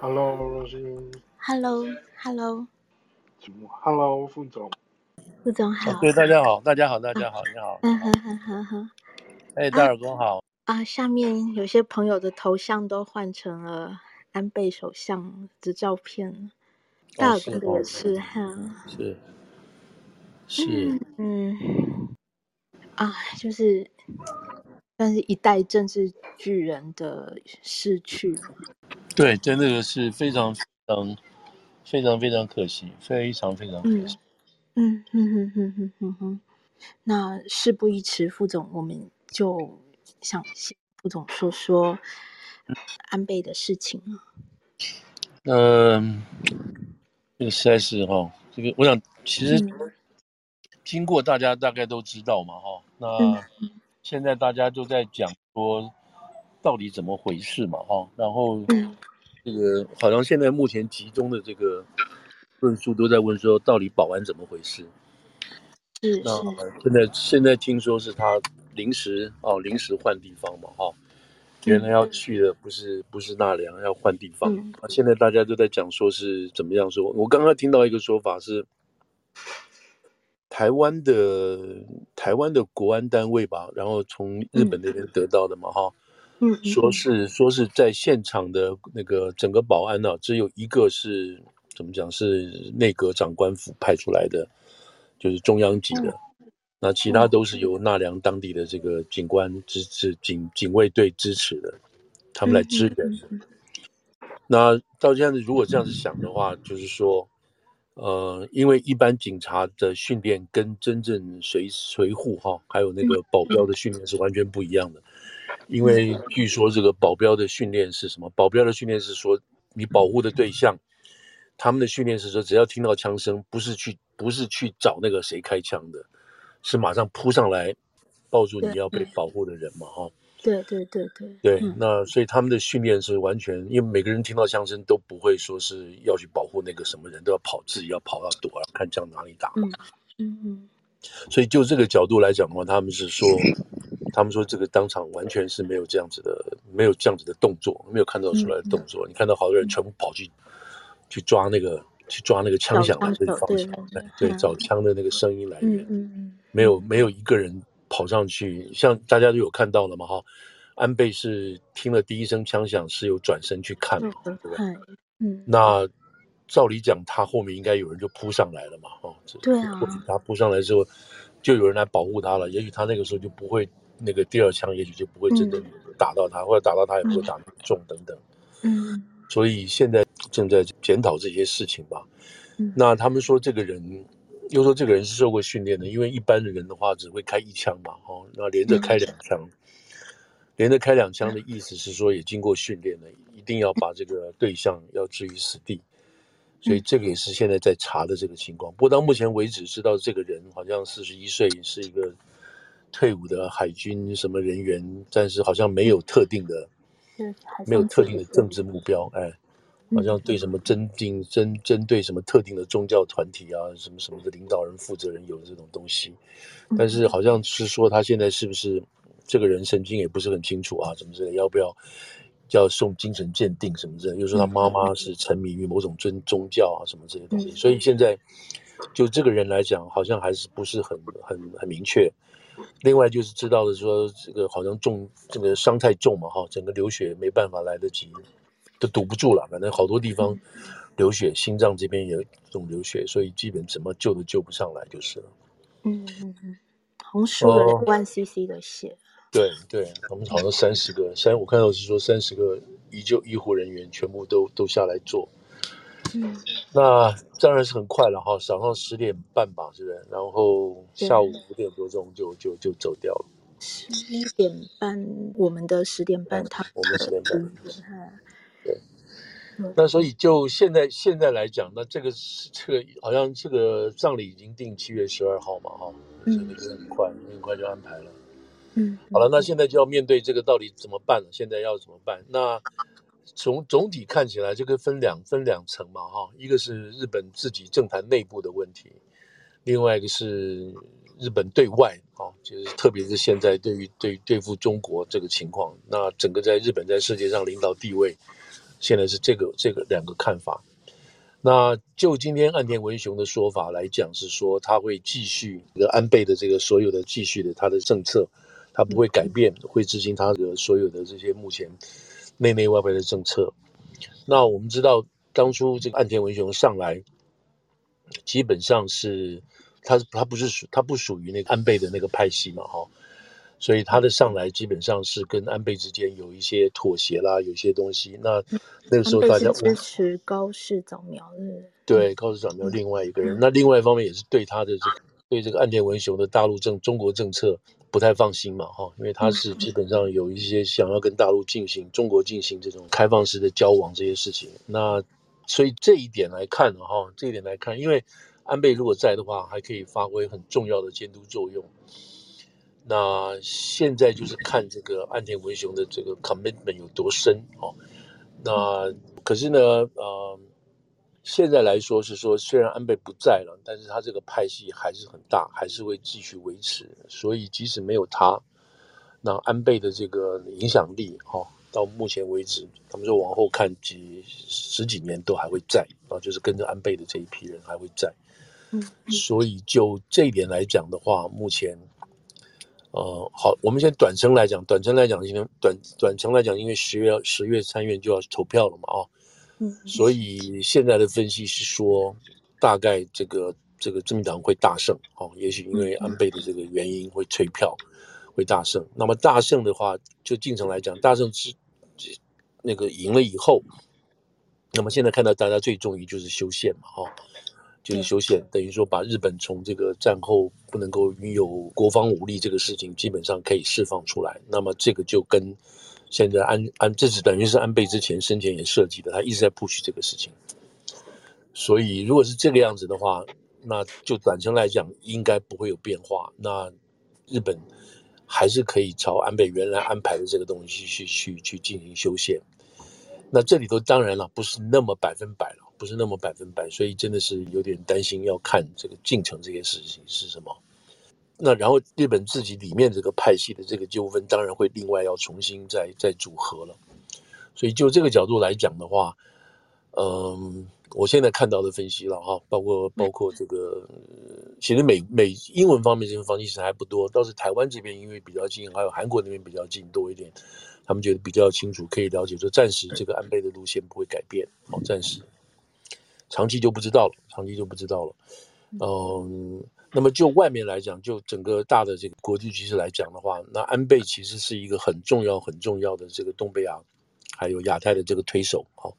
Hello，罗欣。Hello，Hello。Hello，副总。副总好。对，大家好，大家好，大家好，你好。嗯哼哼哼哼。哎，大耳公好。啊，下面有些朋友的头像都换成了安倍首相的照片。大耳公也是哈。是。是。嗯。啊，就是。但是一代政治巨人的逝去，对，真的是非常非常非常非常可惜，非常非常可惜。嗯嗯哼哼哼哼哼。那事不宜迟，副总，我们就想请副总说说安倍的事情。嗯，这个实在是哈，这个我想其实经过大家大概都知道嘛哈，那。现在大家都在讲说，到底怎么回事嘛？哈，然后这个好像现在目前集中的这个论述都在问说，到底保安怎么回事？是那现在现在听说是他临时哦，临时换地方嘛？哈，原来要去的不是不是纳凉，要换地方。那现在大家都在讲说是怎么样说？我刚刚听到一个说法是。台湾的台湾的国安单位吧，然后从日本那边得到的嘛，哈、嗯，说是说是在现场的那个整个保安呢、啊，只有一个是怎么讲是内阁长官府派出来的，就是中央级的，嗯、那其他都是由纳凉当地的这个警官支持警警卫队支持的，他们来支援那到现在如果这样子想的话，就是说。呃，因为一般警察的训练跟真正随随护哈，还有那个保镖的训练是完全不一样的。因为据说这个保镖的训练是什么？保镖的训练是说，你保护的对象，他们的训练是说，只要听到枪声，不是去不是去找那个谁开枪的，是马上扑上来抱住你要被保护的人嘛，哈。对对对对对，那所以他们的训练是完全，因为每个人听到枪声都不会说是要去保护那个什么人，都要跑，自己要跑要躲，看枪哪里打。嗯嗯嗯。所以就这个角度来讲的话，他们是说，他们说这个当场完全是没有这样子的，没有这样子的动作，没有看到出来的动作。你看到好多人全部跑去去抓那个去抓那个枪响的这个方向，对，找枪的那个声音来源。嗯嗯。没有没有一个人。跑上去，像大家都有看到了嘛哈，安倍是听了第一声枪响，是有转身去看嘛，对不对？嗯，那照理讲，他后面应该有人就扑上来了嘛，哦，对啊，他扑上来之后，就有人来保护他了，也许他那个时候就不会那个第二枪，也许就不会真的打到他，嗯、或者打到他也不会打中等等。嗯，所以现在正在检讨这些事情吧。嗯，那他们说这个人。又说这个人是受过训练的，因为一般的人的话只会开一枪嘛，哦，那连着开两枪，嗯、连着开两枪的意思是说也经过训练了，一定要把这个对象要置于死地，所以这个也是现在在查的这个情况。不过到目前为止知道这个人好像四十一岁，是一个退伍的海军什么人员，但是好像没有特定的，没有特定的政治目标，哎。好像对什么针定针针对什么特定的宗教团体啊，什么什么的领导人负责人有这种东西，但是好像是说他现在是不是这个人神经也不是很清楚啊，什么之类，要不要要送精神鉴定什么之类，又说他妈妈是沉迷于某种尊宗教啊什么这些东西，所以现在就这个人来讲，好像还是不是很很很明确。另外就是知道的说，这个好像重这个伤太重嘛，哈，整个流血没办法来得及。都堵不住了，反正好多地方流血，心脏这边也这种流血，所以基本怎么救都救不上来就是了。嗯嗯嗯，红输了万 CC 的血。呃、对对，我们好像三十个，三我看到是说三十个医救医护人员全部都都下来做。嗯，那当然是很快了哈，早上十点半吧，是不是？然后下午五点多钟就就就走掉了。十一点半，我们的十点半，他我们十点半。对那所以就现在现在来讲，那这个是这个好像这个葬礼已经定七月十二号嘛，哈，这个就很快，很快就安排了。嗯，好了，那现在就要面对这个到底怎么办了？现在要怎么办？那从总体看起来，这个分两分两层嘛，哈，一个是日本自己政坛内部的问题，另外一个是日本对外，啊，就是特别是现在对于对对付中国这个情况，那整个在日本在世界上领导地位。现在是这个这个两个看法。那就今天岸田文雄的说法来讲，是说他会继续这个安倍的这个所有的继续的他的政策，他不会改变，会执行他的所有的这些目前内内外外的政策。那我们知道，当初这个岸田文雄上来，基本上是他他不是属他不属于那个安倍的那个派系嘛，哈。所以他的上来基本上是跟安倍之间有一些妥协啦，有一些东西。那那个时候大家支持高市早苗的，对高市早苗另外一个人。嗯、那另外一方面也是对他的这个对这个岸田文雄的大陆政中国政策不太放心嘛，哈，因为他是基本上有一些想要跟大陆进行中国进行这种开放式的交往这些事情。那所以这一点来看呢，哈，这一点来看，因为安倍如果在的话，还可以发挥很重要的监督作用。那现在就是看这个岸田文雄的这个 commitment 有多深哦。那可是呢，呃，现在来说是说，虽然安倍不在了，但是他这个派系还是很大，还是会继续维持。所以即使没有他，那安倍的这个影响力哈、哦，到目前为止，他们说往后看几十几年都还会在啊，就是跟着安倍的这一批人还会在。嗯，所以就这一点来讲的话，目前。呃，好，我们先短程来讲，短程来讲，今天短短程来讲，因为十月十月参院就要投票了嘛，啊、哦，嗯，所以现在的分析是说，大概这个这个自民党会大胜，哦，也许因为安倍的这个原因会催票，会大胜。那么大胜的话，就进程来讲，大胜之那个赢了以后，那么现在看到大家最重于就是修宪嘛，哈、哦。就是修宪，等于说把日本从这个战后不能够拥有国防武力这个事情，基本上可以释放出来。那么这个就跟现在安安，这是等于是安倍之前生前也设计的，他一直在 push 这个事情。所以如果是这个样子的话，那就短程来讲应该不会有变化。那日本还是可以朝安倍原来安排的这个东西去去去进行修宪。那这里头当然了，不是那么百分百了。不是那么百分百，所以真的是有点担心，要看这个进程这件事情是什么。那然后日本自己里面这个派系的这个纠纷，当然会另外要重新再再组合了。所以就这个角度来讲的话，嗯，我现在看到的分析了哈，包括包括这个，其实美美英文方面这个分析其实还不多，倒是台湾这边因为比较近，还有韩国那边比较近多一点，他们觉得比较清楚，可以了解说暂时这个安倍的路线不会改变，好，暂时。长期就不知道了，长期就不知道了。嗯，那么就外面来讲，就整个大的这个国际局势来讲的话，那安倍其实是一个很重要、很重要的这个东北亚还有亚太的这个推手。好，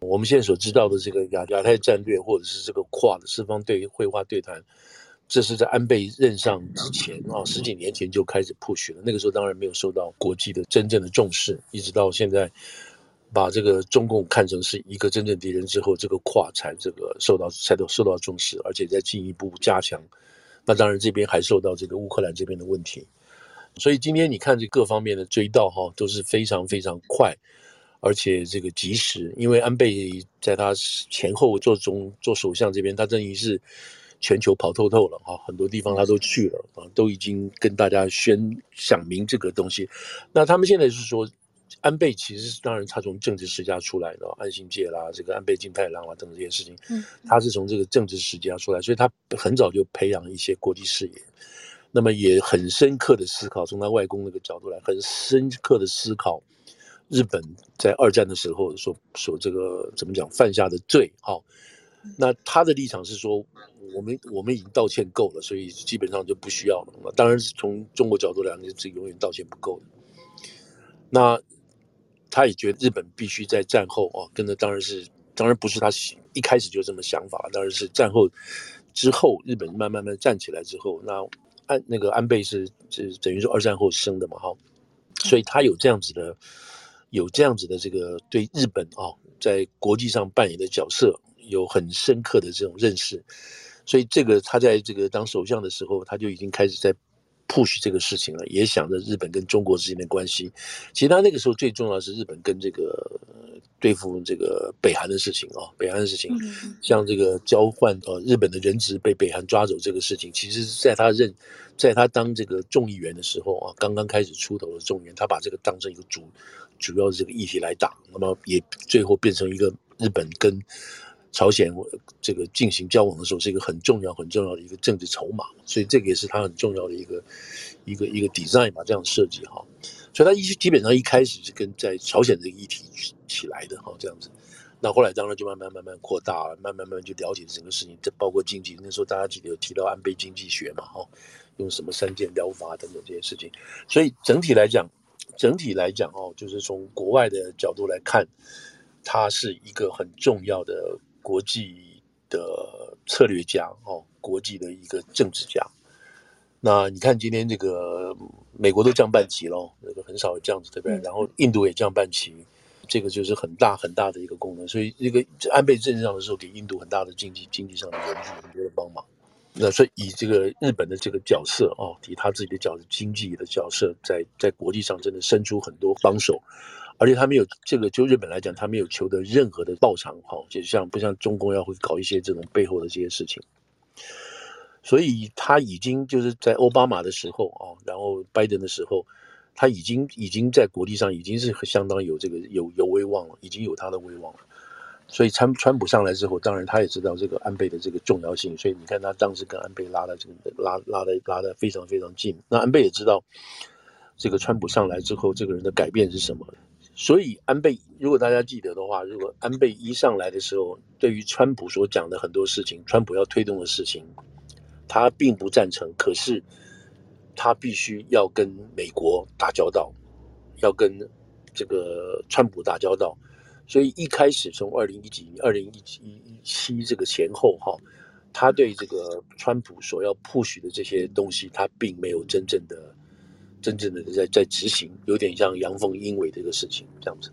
我们现在所知道的这个亚亚太战略，或者是这个跨的四方对会话对谈，这是在安倍任上之前啊，十几年前就开始 push 了。那个时候当然没有受到国际的真正的重视，一直到现在。把这个中共看成是一个真正敌人之后，这个跨才这个受到才都受到重视，而且在进一步加强。那当然这边还受到这个乌克兰这边的问题，所以今天你看这各方面的追悼哈都是非常非常快，而且这个及时。因为安倍在他前后做中做首相这边，他等于是全球跑透透了哈，很多地方他都去了啊，都已经跟大家宣讲明这个东西。那他们现在是说。安倍其实是当然，他从政治世家出来的，安信介啦，这个安倍晋太郎啊等等这些事情，嗯，他是从这个政治世家出来，所以他很早就培养一些国际视野，那么也很深刻的思考，从他外公那个角度来，很深刻的思考日本在二战的时候所所这个怎么讲犯下的罪，好，那他的立场是说，我们我们已经道歉够了，所以基本上就不需要了。当然是从中国角度来讲，是永远道歉不够的，那。他也觉得日本必须在战后啊，跟着当然是，当然不是他一开始就这么想法，当然是战后之后，日本慢慢慢站起来之后，那安那个安倍是是等于说二战后生的嘛哈，所以他有这样子的，有这样子的这个对日本啊在国际上扮演的角色有很深刻的这种认识，所以这个他在这个当首相的时候，他就已经开始在。Push 这个事情了，也想着日本跟中国之间的关系。其实他那个时候最重要的是日本跟这个对付这个北韩的事情啊，北韩的事情，像这个交换呃日本的人质被北韩抓走这个事情，其实在他任在他当这个众议员的时候啊，刚刚开始出头的众议员，他把这个当成一个主主要的这个议题来打，那么也最后变成一个日本跟朝鲜这个进行交往的时候是一个很重要很重要的一个政治筹码，所以这个也是他很重要的一个一个一个 design 吧，这样设计哈，所以他一基本上一开始是跟在朝鲜这个议题起来的哈，这样子。那后来当然就慢慢慢慢扩大，慢慢慢慢就了解整个事情，这包括经济。那时候大家记得有提到安倍经济学嘛，哈，用什么三箭疗法等等这些事情。所以整体来讲，整体来讲哦，就是从国外的角度来看，它是一个很重要的国际的策略家哦，国际的一个政治家。那你看今天这个美国都降半旗了，那个很少有这样子，对不对？然后印度也降半旗。这个就是很大很大的一个功能，所以这个安倍政治上的时候，给印度很大的经济经济上的援助，很多的帮忙。那所以以这个日本的这个角色哦，以他自己的角色，经济的角色，在在国际上真的伸出很多帮手，而且他没有这个，就日本来讲，他没有求得任何的报偿，哈，就像不像中共要会搞一些这种背后的这些事情。所以他已经就是在奥巴马的时候啊，然后拜登的时候。他已经已经在国际上已经是相当有这个有有威望了，已经有他的威望了。所以川川普上来之后，当然他也知道这个安倍的这个重要性，所以你看他当时跟安倍拉的这个拉拉的拉的非常非常近。那安倍也知道这个川普上来之后，这个人的改变是什么。所以安倍，如果大家记得的话，如果安倍一上来的时候，对于川普所讲的很多事情，川普要推动的事情，他并不赞成。可是。他必须要跟美国打交道，要跟这个川普打交道，所以一开始从二零一几年、二零一七这个前后哈，他对这个川普所要 push 的这些东西，他并没有真正的、真正的在在执行，有点像阳奉阴违这个事情这样子。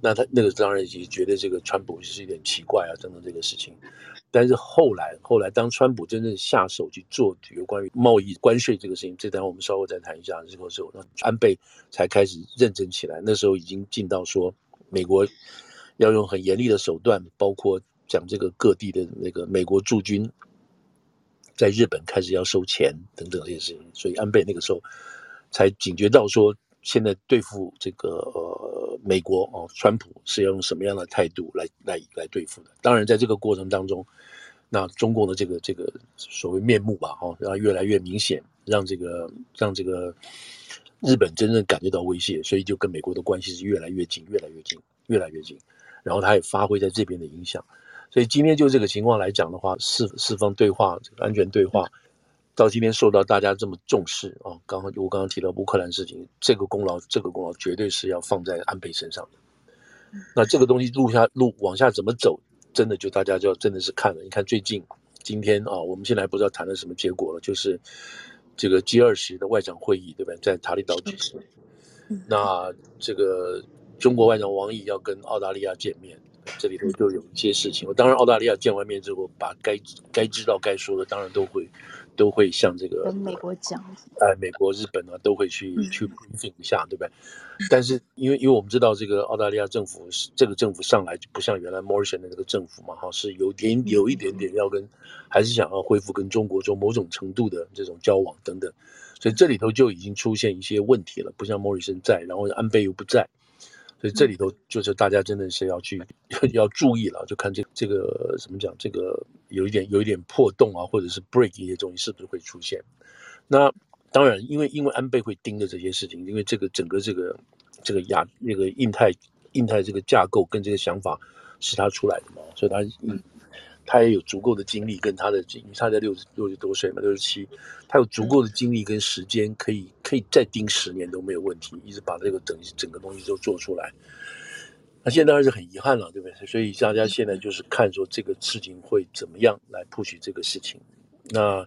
那他那个当然也觉得这个川普是有点奇怪啊，等等这个事情。但是后来，后来当川普真正下手去做有关于贸易关税这个事情，这单我们稍后再谈一下。之后之后，那安倍才开始认真起来。那时候已经进到说，美国要用很严厉的手段，包括讲这个各地的那个美国驻军在日本开始要收钱等等这些事情。所以安倍那个时候才警觉到说，现在对付这个呃美国哦，川普是要用什么样的态度来来来对付的？当然，在这个过程当中。那中共的这个这个所谓面目吧，哈，让越来越明显，让这个让这个日本真正感觉到威胁，所以就跟美国的关系是越来越近，越来越近，越来越近。然后他也发挥在这边的影响，所以今天就这个情况来讲的话，四四方对话，安全对话，到今天受到大家这么重视啊。刚刚我刚刚提到乌克兰事情，这个功劳，这个功劳绝对是要放在安倍身上的。那这个东西路下路往下怎么走？真的就大家就要真的是看了，你看最近今天啊，我们现在不知道谈了什么结果了，就是这个 G 二十的外长会议，对吧？在塔利岛举行。那这个中国外长王毅要跟澳大利亚见面，这里头就有一些事情。当然，澳大利亚见完面之后，把该该知道、该说的，当然都会都会向这个跟美国讲。哎，美国、日本啊，都会去去 briefing 一下，对不对？但是，因为因为我们知道这个澳大利亚政府是这个政府上来就不像原来 Morrison 的那个政府嘛，哈，是有点有一点点要跟，还是想要恢复跟中国做某种程度的这种交往等等，所以这里头就已经出现一些问题了，不像 Morrison 在，然后安倍又不在，所以这里头就是大家真的是要去要注意了，就看这这个怎么讲，这个有一点有一点破洞啊，或者是 break 一些东西是不是会出现，那。当然，因为因为安倍会盯着这些事情，因为这个整个这个这个亚那个印太印太这个架构跟这个想法是他出来的嘛，所以他嗯他也有足够的精力跟他的，因为他在六十六十多岁嘛，六十七，他有足够的精力跟时间可以可以再盯十年都没有问题，一直把这个整整个东西都做出来。那现在当然是很遗憾了，对不对？所以大家现在就是看说这个事情会怎么样来 push 这个事情，那。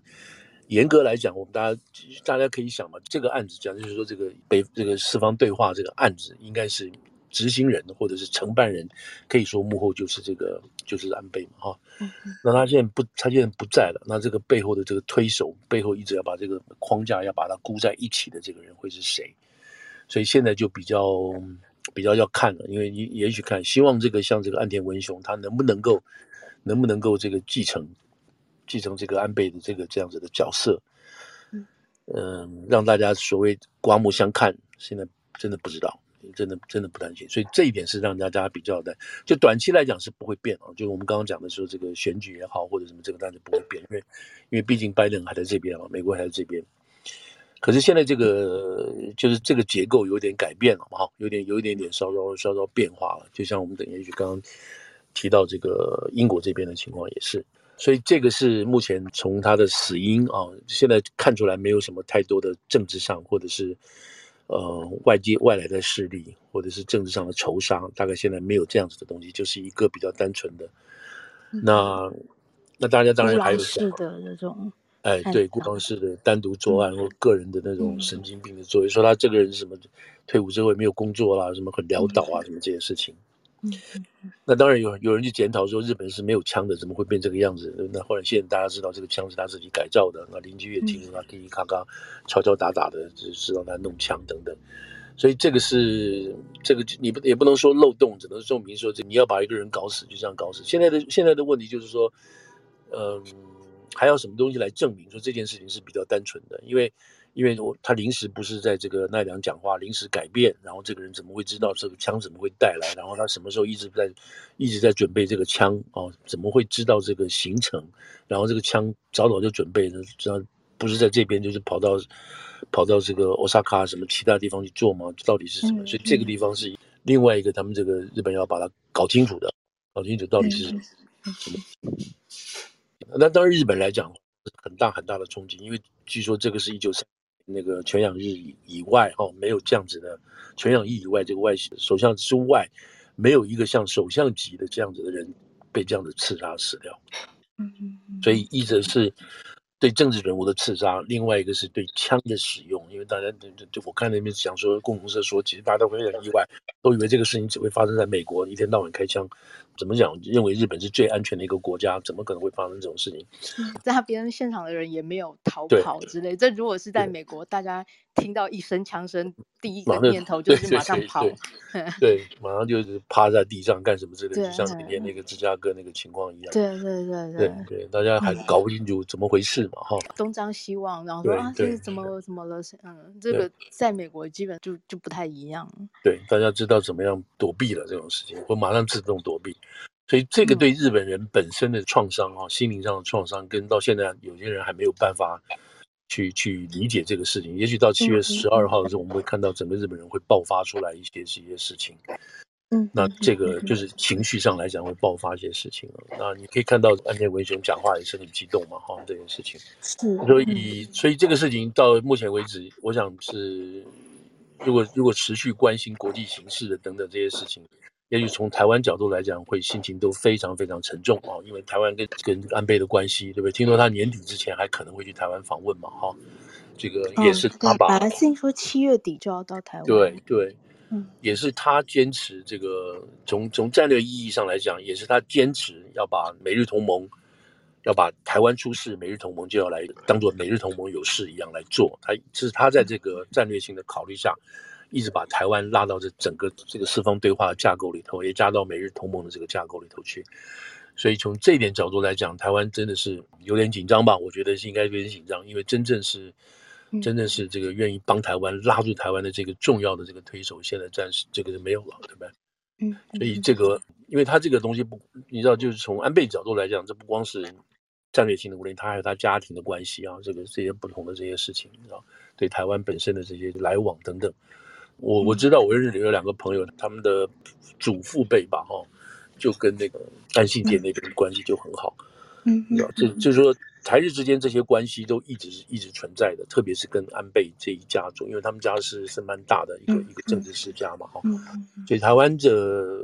严格来讲，我们大家大家可以想嘛，这个案子讲就是说，这个北这个四方对话这个案子，应该是执行人或者是承办人，可以说幕后就是这个就是安倍嘛，哈。那他现在不，他现在不在了，那这个背后的这个推手，背后一直要把这个框架要把它箍在一起的这个人会是谁？所以现在就比较比较要看了，因为也也许看，希望这个像这个岸田文雄，他能不能够能不能够这个继承。继承这个安倍的这个这样子的角色，嗯，让大家所谓刮目相看，现在真的不知道，真的真的不担心。所以这一点是让大家比较的，就短期来讲是不会变啊。就是我们刚刚讲的说，这个选举也好，或者什么这个，当然不会变，因为因为毕竟拜登还在这边嘛，美国还在这边。可是现在这个就是这个结构有点改变了嘛，哈，有点有一点点稍稍稍稍变化了。就像我们等也许刚刚提到这个英国这边的情况也是，所以这个是目前从他的死因啊，现在看出来没有什么太多的政治上或者是呃外界外来的势力或者是政治上的仇杀，大概现在没有这样子的东西，就是一个比较单纯的。那那大家当然还有是的那种。哎，对，孤狼式的单独作案或个人的那种神经病的作为，嗯、说他这个人什么退伍之后也没有工作啦，什么很潦倒啊，嗯、什么这些事情。嗯，那当然有有人去检讨说日本是没有枪的，怎么会变这个样子？那后来现在大家知道这个枪是他自己改造的，那邻居也听说他滴滴咔咔敲敲打打的，就知道他弄枪等等。所以这个是这个你不也不能说漏洞，只能证明说这你要把一个人搞死就这样搞死。现在的现在的问题就是说，嗯。还要什么东西来证明说这件事情是比较单纯的？因为，因为我他临时不是在这个奈良讲话，临时改变，然后这个人怎么会知道这个枪怎么会带来？然后他什么时候一直在一直在准备这个枪哦？怎么会知道这个行程？然后这个枪早早就准备了，知道不是在这边，就是跑到跑到这个 Osaka 什么其他地方去做吗？到底是什么？所以这个地方是另外一个他们这个日本要把它搞清楚的，搞清楚到底是什么。那当然，日本来讲很大很大的冲击，因为据说这个是一九三那个全养日以以外哈，没有这样子的全养日以外，这个外首相之外，没有一个像首相级的这样子的人被这样子刺杀死掉。嗯嗯，所以一则是。对政治人物的刺杀，另外一个是对枪的使用，因为大家就就我看那边讲说，共同社说，其实大家都会很意外，都以为这个事情只会发生在美国，一天到晚开枪，怎么讲？认为日本是最安全的一个国家，怎么可能会发生这种事情？在他边现场的人也没有逃跑之类。这如果是在美国，大家听到一声枪声，第一个念头就是马上跑，对，马上就是趴在地上干什么之类的，就像今天那个芝加哥那个情况一样。对对对对对，对，大家还搞不清楚怎么回事嘛。哈，东张西望，然后说啊，这是怎么怎么了？嗯，这个在美国基本就就不太一样。对，大家知道怎么样躲避了这种事情，会马上自动躲避。所以这个对日本人本身的创伤啊，心灵上的创伤，跟到现在有些人还没有办法去去理解这个事情。也许到七月十二号的时候，我们会看到整个日本人会爆发出来一些一些事情。嗯，那这个就是情绪上来讲会爆发一些事情了。那你可以看到安田文雄讲话也是很激动嘛，哈，这件事情。是。所以，所以这个事情到目前为止，我想是，如果如果持续关心国际形势的等等这些事情，也许从台湾角度来讲，会心情都非常非常沉重啊，因为台湾跟跟安倍的关系，对不对？听说他年底之前还可能会去台湾访问嘛，哈，这个也是他把。本来听说七月底就要到台湾。对对。嗯，也是他坚持这个，从从战略意义上来讲，也是他坚持要把美日同盟，要把台湾出事，美日同盟就要来当做美日同盟有事一样来做。他这是他在这个战略性的考虑下，一直把台湾拉到这整个这个四方对话的架构里头，也加到美日同盟的这个架构里头去。所以从这一点角度来讲，台湾真的是有点紧张吧？我觉得是应该有点紧张，因为真正是。真正是这个愿意帮台湾拉住台湾的这个重要的这个推手，现在暂时这个是没有了，对不对？嗯，所以这个，因为他这个东西不，你知道，就是从安倍角度来讲，这不光是战略性的问题，他还有他家庭的关系啊，这个这些不同的这些事情，你知道，对台湾本身的这些来往等等。我我知道，我认识有两个朋友，他们的祖父辈吧，哈，就跟那个安信店那边的关系就很好，嗯，你知道，这就是说。台日之间这些关系都一直是一直存在的，特别是跟安倍这一家族，因为他们家是是蛮大的一个、嗯、一个政治世家嘛，哈、嗯。所以台湾的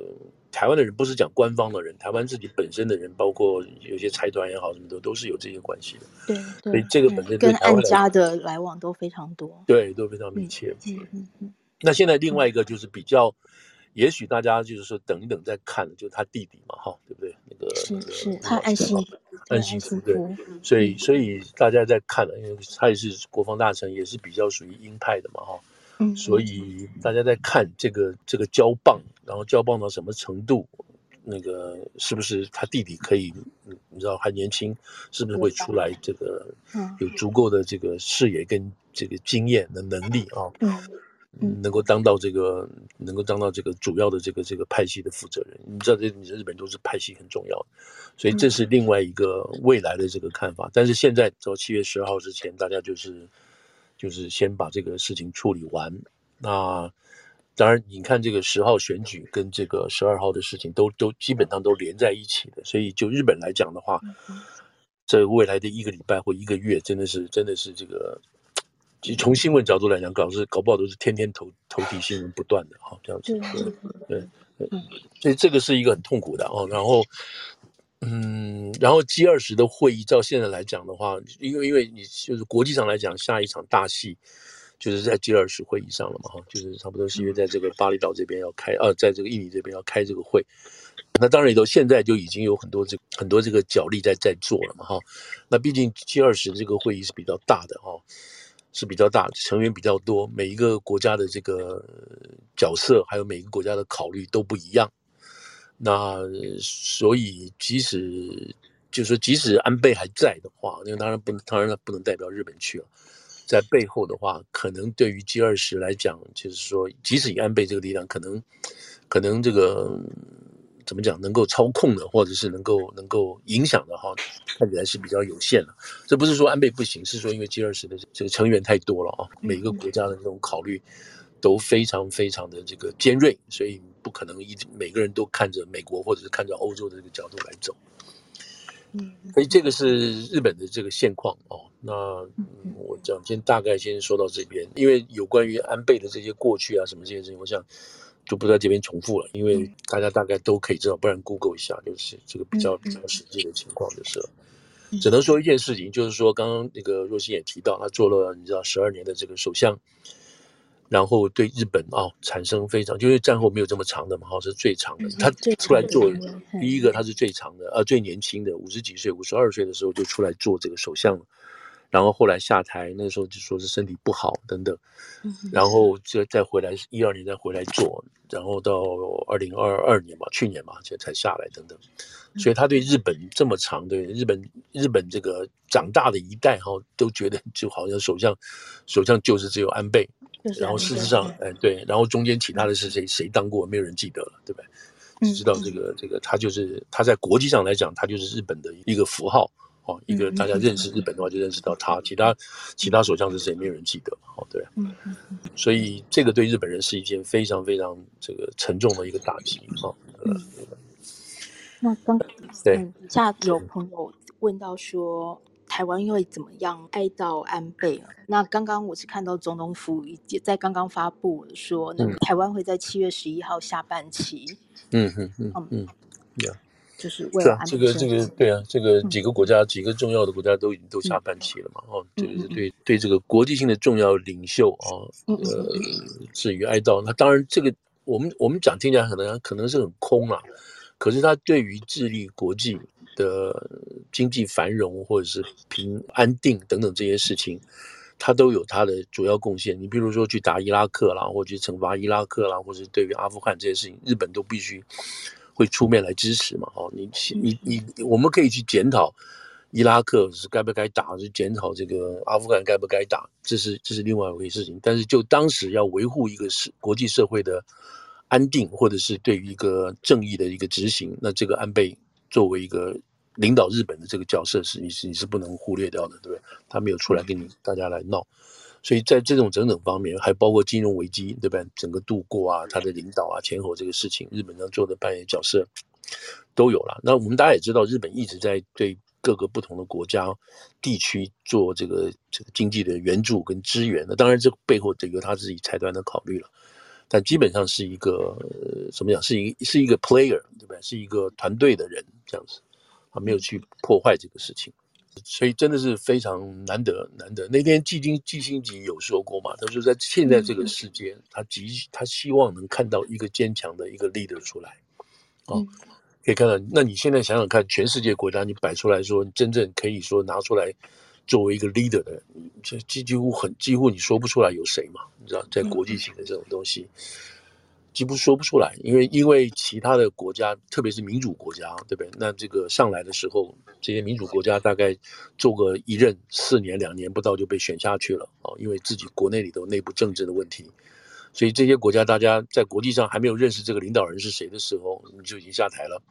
台湾的人不是讲官方的人，台湾自己本身的人，包括有些财团也好，什么的都是有这些关系的。对，对所以这个本身对台湾跟安家的来往都非常多，对，都非常密切。嗯嗯嗯。那现在另外一个就是比较。也许大家就是说等一等再看，就是他弟弟嘛，哈，对不对？那个是是，他安心安心夫对，所以所以大家在看了，因为他也是国防大臣，也是比较属于鹰派的嘛，哈，嗯，所以大家在看这个这个交棒，然后交棒到什么程度，那个是不是他弟弟可以，你知道还年轻，是不是会出来这个有足够的这个视野跟这个经验的能力啊？嗯。能够当到这个，能够当到这个主要的这个这个派系的负责人。你知道，这日本都是派系很重要的，所以这是另外一个未来的这个看法。但是现在到七月十二号之前，大家就是就是先把这个事情处理完。那当然，你看这个十号选举跟这个十二号的事情都都基本上都连在一起的，所以就日本来讲的话，这未来的一个礼拜或一个月，真的是真的是这个。从新闻角度来讲，搞是搞不好都是天天头头条新闻不断的哈，这样子对对对，所以这个是一个很痛苦的哦。然后，嗯，然后 G 二十的会议，照现在来讲的话，因为因为你就是国际上来讲，下一场大戏就是在 G 二十会议上了嘛哈，就是差不多是因为在这个巴厘岛这边要开，呃，在这个印尼这边要开这个会，那当然也都现在就已经有很多这个、很多这个角力在在做了嘛哈。那毕竟 G 二十这个会议是比较大的哈。是比较大，成员比较多，每一个国家的这个角色，还有每个国家的考虑都不一样。那所以，即使就是说，即使安倍还在的话，因为当然不能，当然不能代表日本去了。在背后的话，可能对于 G 二十来讲，就是说，即使以安倍这个力量，可能，可能这个。怎么讲？能够操控的，或者是能够能够影响的哈，看起来是比较有限了。这不是说安倍不行，是说因为 G 二十的这个成员太多了啊，每个国家的这种考虑都非常非常的这个尖锐，所以不可能一每个人都看着美国或者是看着欧洲的这个角度来走。嗯，所以这个是日本的这个现况哦。那我讲先大概先说到这边，因为有关于安倍的这些过去啊什么这些事情，我想。就不在这边重复了，因为大家大概都可以知道，不然 Google 一下就是这个比较比较实际的情况就是了。只能说一件事情，就是说刚刚那个若曦也提到，他做了你知道十二年的这个首相，然后对日本啊、哦、产生非常，就是战后没有这么长的嘛，哈是最长的。他出来做第一个，他是最长的，呃最年轻的，五十几岁，五十二岁的时候就出来做这个首相了。然后后来下台，那时候就说是身体不好等等，然后就再回来一二年再回来做，然后到二零二二年吧，去年嘛，才才下来等等。所以他对日本这么长，对日本日本这个长大的一代哈，都觉得 就好像首相首相就是只有安倍，然后事实上哎对，然后中间其他的是谁谁当过，没有人记得了，对不对？只知道这个这个他就是他在国际上来讲，他就是日本的一个符号。哦，一个大家认识日本的话，就认识到他，其他其他首相是谁，没有人记得。哦，对，所以这个对日本人是一件非常非常这个沉重的一个打击。哈，嗯，那刚对下有朋友问到说，台湾会怎么样哀悼安倍？那刚刚我是看到总统府在刚刚发布说，那个台湾会在七月十一号下半旗。嗯嗯嗯嗯，对。就是为了这个这个对啊，这个几个国家、嗯、几个重要的国家都已经都下半旗了嘛，哦、嗯，这个是对对这个国际性的重要领袖啊，呃，至于哀悼，那当然这个我们我们讲听起来可能可能是很空啊，可是他对于智利国际的经济繁荣或者是平安定等等这些事情，他都有他的主要贡献。你比如说去打伊拉克啦，或者去惩罚伊拉克啦，或者对于阿富汗这些事情，日本都必须。会出面来支持嘛？哦，你你你，我们可以去检讨伊拉克是该不该打，是检讨这个阿富汗该不该打，这是这是另外一回事情。但是就当时要维护一个是国际社会的安定，或者是对于一个正义的一个执行，那这个安倍作为一个领导日本的这个角色是你是你是不能忽略掉的，对不对？他没有出来跟你大家来闹。所以在这种整整方面，还包括金融危机，对吧？整个度过啊，他的领导啊，前后这个事情，日本能做的扮演角色都有了。那我们大家也知道，日本一直在对各个不同的国家、地区做这个这个经济的援助跟支援。那当然，这背后得由他自己财团的考虑了。但基本上是一个呃怎么讲？是一是一个 player，对吧？是一个团队的人这样子，他没有去破坏这个事情。所以真的是非常难得，难得。那天季金季星吉有说过嘛，他说在现在这个世界，他极他希望能看到一个坚强的一个 leader 出来。哦，可以看到，那你现在想想看，全世界国家你摆出来说，真正可以说拿出来作为一个 leader 的，这几几乎很几乎你说不出来有谁嘛？你知道，在国际性的这种东西。几乎说不出来，因为因为其他的国家，特别是民主国家，对不对？那这个上来的时候，这些民主国家大概做个一任四年两年不到就被选下去了啊，因为自己国内里头内部政治的问题，所以这些国家大家在国际上还没有认识这个领导人是谁的时候，你就已经下台了。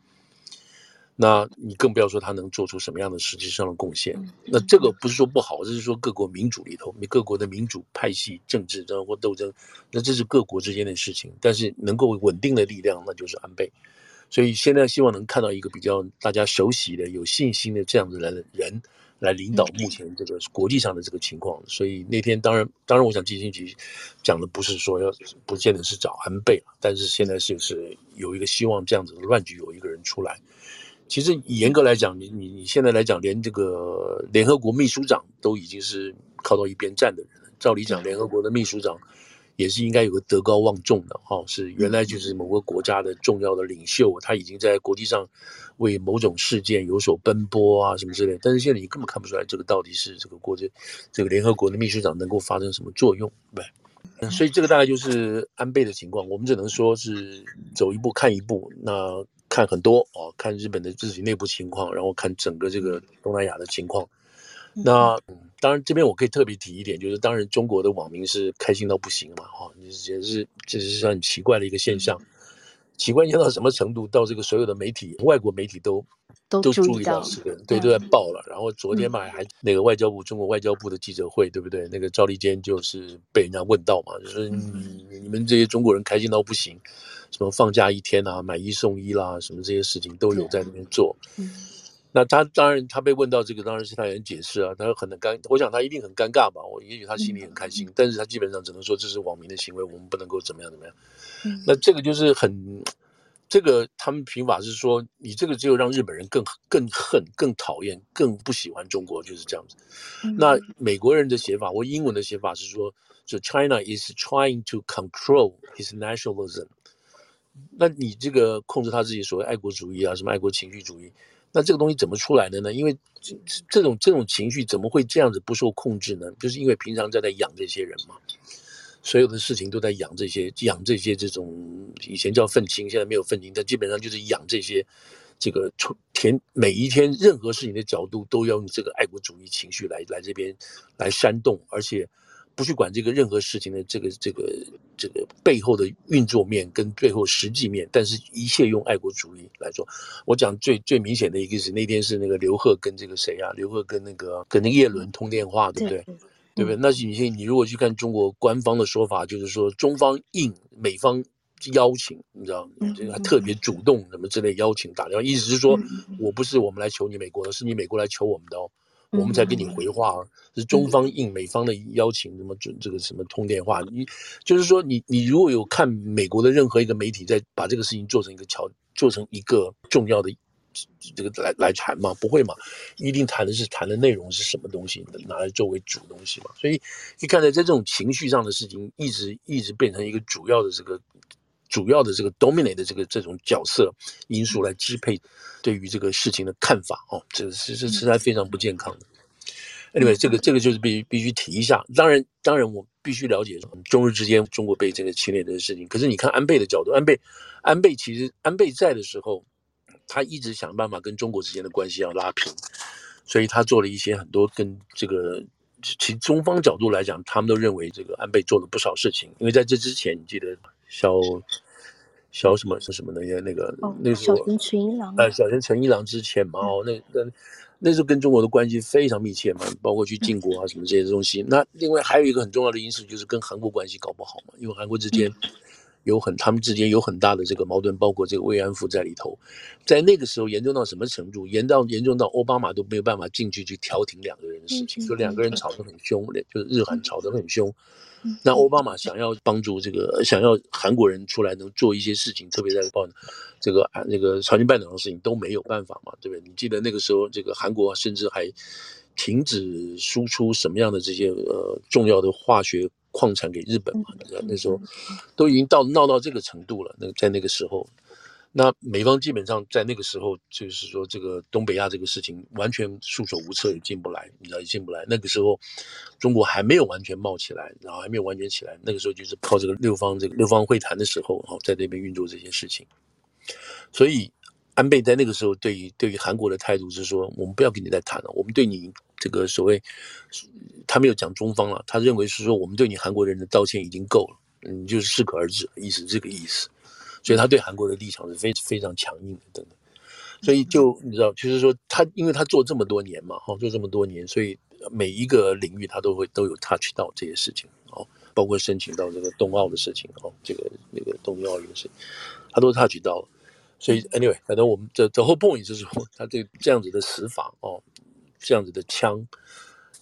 那你更不要说他能做出什么样的实际上的贡献。那这个不是说不好，这是说各国民主里头，各国的民主派系政治争或斗争，那这是各国之间的事情。但是能够稳定的力量，那就是安倍。所以现在希望能看到一个比较大家熟悉的、有信心的这样子来的人来领导目前这个国际上的这个情况。所以那天当然，当然，我想基辛格讲的不是说要不见得是找安倍，但是现在就是有一个希望这样子的乱局有一个人出来。其实严格来讲，你你你现在来讲，连这个联合国秘书长都已经是靠到一边站的人。照理讲，联合国的秘书长也是应该有个德高望重的哈，是原来就是某个国家的重要的领袖，他已经在国际上为某种事件有所奔波啊什么之类。但是现在你根本看不出来，这个到底是这个国际这个联合国的秘书长能够发生什么作用，对。所以这个大概就是安倍的情况，我们只能说是走一步看一步。那。看很多哦，看日本的自己内部情况，然后看整个这个东南亚的情况。那当然，这边我可以特别提一点，就是当然中国的网民是开心到不行嘛，哈，也是这是很奇怪的一个现象。奇怪到什么程度？到这个所有的媒体，外国媒体都都注意到这个，对，都在报了。然后昨天嘛，还那个外交部中国外交部的记者会，对不对？那个赵立坚就是被人家问到嘛，就是你你们这些中国人开心到不行。什么放假一天啊，买一送一啦，什么这些事情都有在那边做。嗯，那他当然，他被问到这个，当然是他有解释啊，他很尴，我想他一定很尴尬吧。我也许他心里很开心，嗯，但是他基本上只能说这是网民的行为，我们不能够怎么样怎么样。嗯，那这个就是很，这个他们评法是说，你这个只有让日本人更更恨、更讨厌、更不喜欢中国，就是这样子。嗯，那美国人的写法，或英文的写法是说，就 China is trying to control his nationalism。那你这个控制他自己所谓爱国主义啊，什么爱国情绪主义，那这个东西怎么出来的呢？因为这这种这种情绪怎么会这样子不受控制呢？就是因为平常在在养这些人嘛，所有的事情都在养这些养这些这种以前叫愤青，现在没有愤青，但基本上就是养这些这个填每一天任何事情的角度都要用这个爱国主义情绪来来这边来煽动，而且。不去管这个任何事情的这个这个这个背后的运作面跟最后实际面，但是一切用爱国主义来做。我讲最最明显的一个是那天是那个刘鹤跟这个谁啊？刘鹤跟那个跟那个叶伦通电话，对不对？对，对不对？那你你如果去看中国官方的说法，就是说中方应美方邀请，你知道吗？这个还特别主动什么之类邀请打电话，意思是说我不是我们来求你美国的，是你美国来求我们的哦。我们才给你回话，是中方应美方的邀请，什么准这个什么通电话？你就是说，你你如果有看美国的任何一个媒体在把这个事情做成一个桥，做成一个重要的这个来来谈嘛？不会嘛，一定谈的是谈的内容是什么东西，拿来作为主东西嘛。所以你看，在在这种情绪上的事情，一直一直变成一个主要的这个。主要的这个 dominate 的这个这种角色因素来支配对于这个事情的看法哦，这是是实在非常不健康的。Anyway，这个这个就是必须必须提一下。当然，当然我必须了解中日之间中国被这个侵略的事情。可是你看安倍的角度，安倍安倍其实安倍在的时候，他一直想办法跟中国之间的关系要拉平，所以他做了一些很多跟这个其中方角度来讲，他们都认为这个安倍做了不少事情。因为在这之前，你记得小。小什么是什么那些那个、哦、那时候小泉纯一郎，哎，小泉纯一郎之前嘛，哦，那那那时候跟中国的关系非常密切嘛，包括去靖国啊什么这些东西。嗯、那另外还有一个很重要的因素就是跟韩国关系搞不好嘛，因为韩国之间有很、嗯、他们之间有很大的这个矛盾，包括这个慰安妇在里头。在那个时候严重到什么程度？严到严重到奥巴马都没有办法进去去调停两个人的事情，就两个人吵得很凶，就是日韩吵得很凶。那奥巴马想要帮助这个，想要韩国人出来能做一些事情，特别在报这个啊那个朝鲜半岛的事情都没有办法嘛，对不对？你记得那个时候，这个韩国甚至还停止输出什么样的这些呃重要的化学矿产给日本嘛？那时候都已经到闹到这个程度了。那在那个时候。那美方基本上在那个时候，就是说这个东北亚这个事情完全束手无策，也进不来，你知道也进不来。那个时候，中国还没有完全冒起来，然后还没有完全起来。那个时候就是靠这个六方这个六方会谈的时候，然后，在那边运作这些事情。所以安倍在那个时候对于对于韩国的态度是说，我们不要跟你再谈了，我们对你这个所谓，他没有讲中方了，他认为是说我们对你韩国人的道歉已经够了。你就是适可而止意思，这个意思。所以他对韩国的立场是非非常强硬的，等等。所以就你知道，就是说他，因为他做这么多年嘛，哈，做这么多年，所以每一个领域他都会都有 touch 到这些事情，哦，包括申请到这个冬奥的事情，哦，这个那个东京奥运的事情，他都 touch 到了。所以 anyway，反正我们的 the whole point 就是说，他这这样子的死法，哦，这样子的枪，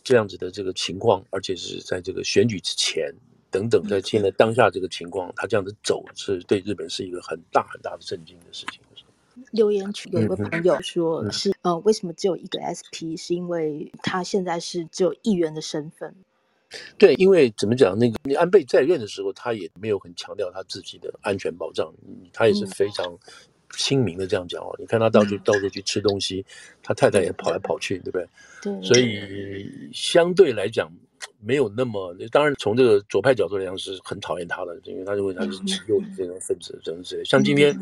这样子的这个情况，而且是在这个选举之前等等，在现在当下这个情况，他这样子走是对日本是一个很大很大的震惊的事情。留言区有个朋友说是，是呃，为什么只有一个 SP？是因为他现在是只有议员的身份。对，因为怎么讲，那个你安倍在任的时候，他也没有很强调他自己的安全保障，他也是非常亲民的这样讲哦。你看他到处到处去吃东西，他太太也跑来跑去，对不对？对。所以相对来讲。没有那么，当然从这个左派角度来讲是很讨厌他的，因为他认为他是极右翼这种分子，等等之类。像今天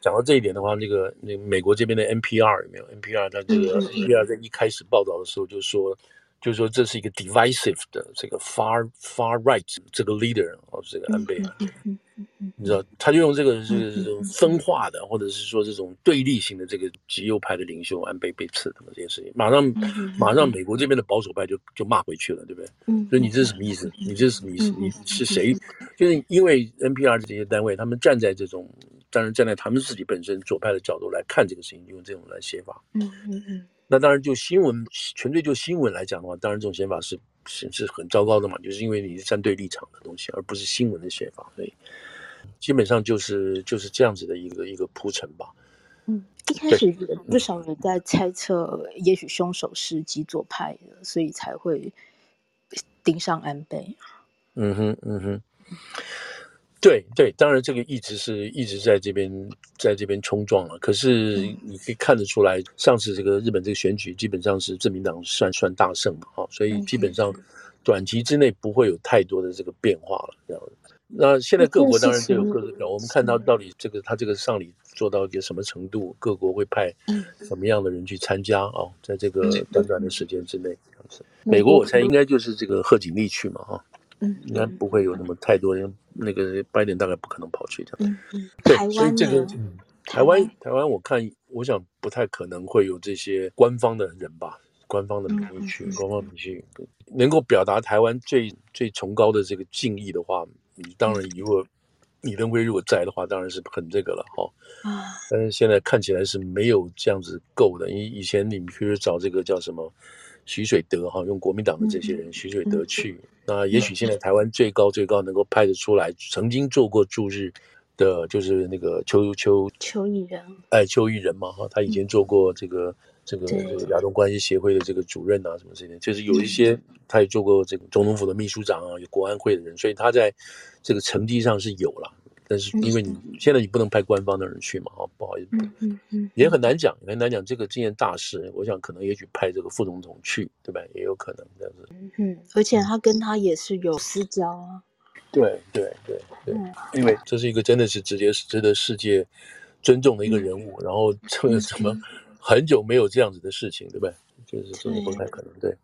讲到这一点的话，那个那美国这边的 NPR 有没有？NPR 他这个 NPR 在一开始报道的时候就说，就说这是一个 divisive 的这个 far far right 这个 leader 哦，这个安倍。你知道，他就用这个是这种分化的，或者是说这种对立型的这个极右派的领袖安倍被刺的这件事情，马上马上美国这边的保守派就就骂回去了，对不对？所以你这是什么意思？你这是什么意思？你是谁？就是因为 NPR 这些单位，他们站在这种，当然站在他们自己本身左派的角度来看这个事情，用这种来写法。嗯嗯嗯。那当然就新闻，纯粹就新闻来讲的话，当然这种写法是是是很糟糕的嘛，就是因为你是站对立场的东西，而不是新闻的写法，所以。基本上就是就是这样子的一个一个铺陈吧。嗯，一开始有不少人在猜测，也许凶手是极左派的，所以才会盯上安倍。嗯哼，嗯哼，对对，当然这个一直是一直在这边在这边冲撞了。可是你可以看得出来，上次这个日本这个选举基本上是自民党算算大胜嘛，哈，所以基本上短期之内不会有太多的这个变化了，这样子。那现在各国当然都有各个，我们看到到底这个他这个丧礼做到一个什么程度，各国会派什么样的人去参加啊？在这个短短的时间之内，这样子。美国我猜应该就是这个贺锦丽去嘛，哈，嗯，应该不会有那么太多人，那个拜登大概不可能跑去这样。对，所以这个台湾台湾，我看我想不太可能会有这些官方的人吧，官方的名义去，官方名义去，能够表达台湾最最崇高的这个敬意的话。你当然，如果李登辉如果在的话，当然是很这个了哈。啊，但是现在看起来是没有这样子够的。因为以前你们去找这个叫什么徐水德哈，用国民党的这些人，徐水德去，那也许现在台湾最高最高能够派得出来，曾经做过驻日的，就是那个邱邱邱义仁，哎，邱义仁嘛哈，他以前做过这个。这个这个亚东关系协会的这个主任啊，什么之类的，就是有一些他也做过这个总统府的秘书长啊，有国安会的人，所以他在这个成绩上是有了。但是因为你现在你不能派官方的人去嘛，哈，不好意思，嗯嗯，也很难讲，很难讲这个这件大事，我想可能也许派这个副总统去，对吧？也有可能这样子。嗯，而且他跟他也是有私交啊。对对对对，因为这是一个真的是直接值得世界尊重的一个人物，然后这个什么。很久没有这样子的事情，对不对？就是真的不太可能，对。